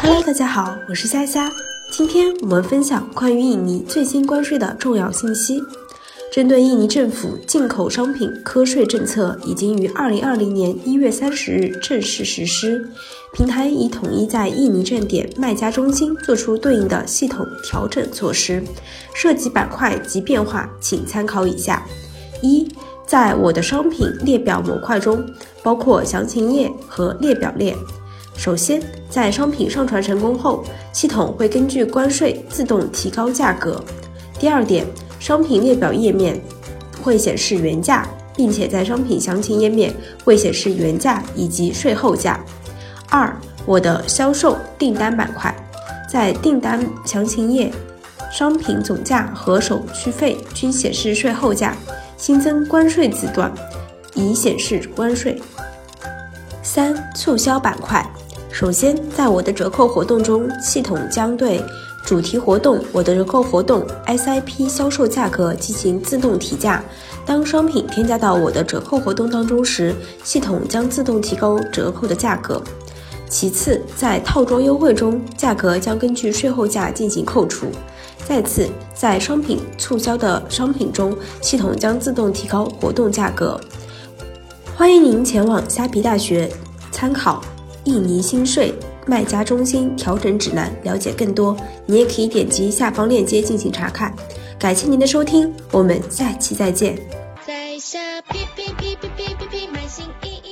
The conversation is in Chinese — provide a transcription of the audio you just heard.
Hello，大家好，我是虾虾。今天我们分享关于印尼最新关税的重要信息。针对印尼政府进口商品科税政策，已经于二零二零年一月三十日正式实施。平台已统一在印尼站点卖家中心做出对应的系统调整措施，涉及板块及变化，请参考以下：一，在我的商品列表模块中，包括详情页和列表列。首先，在商品上传成功后，系统会根据关税自动提高价格。第二点，商品列表页面会显示原价，并且在商品详情页面会显示原价以及税后价。二，我的销售订单板块，在订单详情页，商品总价和手续费均显示税后价，新增关税字段，以显示关税。三，促销板块。首先，在我的折扣活动中，系统将对主题活动我的折扣活动 SIP 销售价格进行自动提价。当商品添加到我的折扣活动当中时，系统将自动提高折扣的价格。其次，在套装优惠中，价格将根据税后价进行扣除。再次，在商品促销的商品中，系统将自动提高活动价格。欢迎您前往虾皮大学参考印尼新税卖家中心调整指南了解更多，你也可以点击下方链接进行查看。感谢您的收听，我们下期再见。在下，皮皮皮皮皮皮，满心依依。